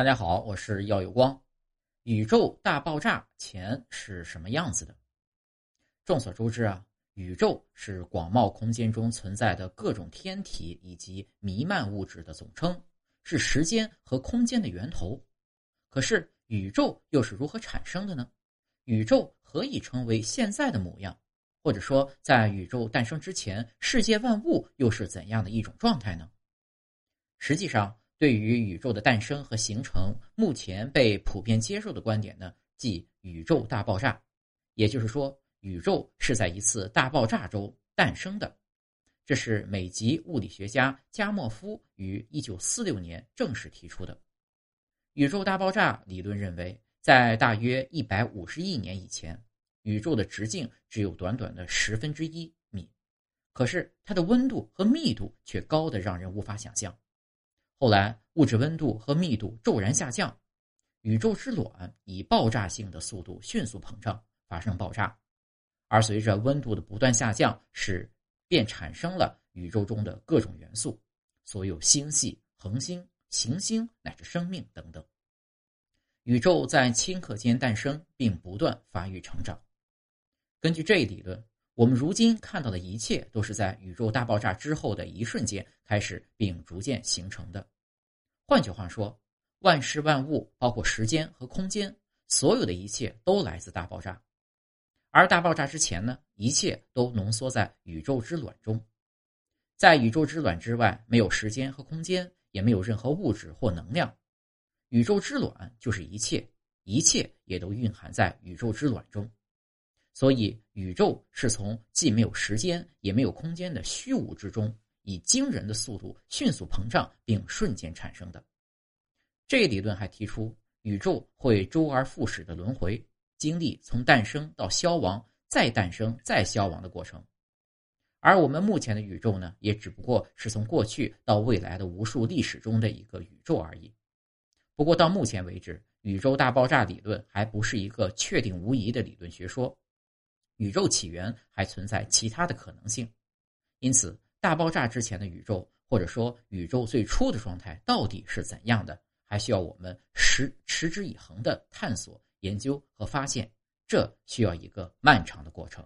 大家好，我是耀有光。宇宙大爆炸前是什么样子的？众所周知啊，宇宙是广袤空间中存在的各种天体以及弥漫物质的总称，是时间和空间的源头。可是，宇宙又是如何产生的呢？宇宙何以成为现在的模样？或者说，在宇宙诞生之前，世界万物又是怎样的一种状态呢？实际上。对于宇宙的诞生和形成，目前被普遍接受的观点呢，即宇宙大爆炸，也就是说，宇宙是在一次大爆炸中诞生的。这是美籍物理学家加莫夫于一九四六年正式提出的。宇宙大爆炸理论认为，在大约一百五十亿年以前，宇宙的直径只有短短的十分之一米，可是它的温度和密度却高的让人无法想象。后来，物质温度和密度骤然下降，宇宙之卵以爆炸性的速度迅速膨胀，发生爆炸。而随着温度的不断下降，使便产生了宇宙中的各种元素，所有星系、恒星、行星乃至生命等等。宇宙在顷刻间诞生，并不断发育成长。根据这一理论。我们如今看到的一切，都是在宇宙大爆炸之后的一瞬间开始，并逐渐形成的。换句话说，万事万物，包括时间和空间，所有的一切都来自大爆炸。而大爆炸之前呢，一切都浓缩在宇宙之卵中。在宇宙之卵之外，没有时间和空间，也没有任何物质或能量。宇宙之卵就是一切，一切也都蕴含在宇宙之卵中。所以，宇宙是从既没有时间也没有空间的虚无之中，以惊人的速度迅速膨胀，并瞬间产生的。这一理论还提出，宇宙会周而复始的轮回，经历从诞生到消亡、再诞生再消亡的过程。而我们目前的宇宙呢，也只不过是从过去到未来的无数历史中的一个宇宙而已。不过到目前为止，宇宙大爆炸理论还不是一个确定无疑的理论学说。宇宙起源还存在其他的可能性，因此大爆炸之前的宇宙，或者说宇宙最初的状态到底是怎样的，还需要我们持持之以恒的探索、研究和发现，这需要一个漫长的过程。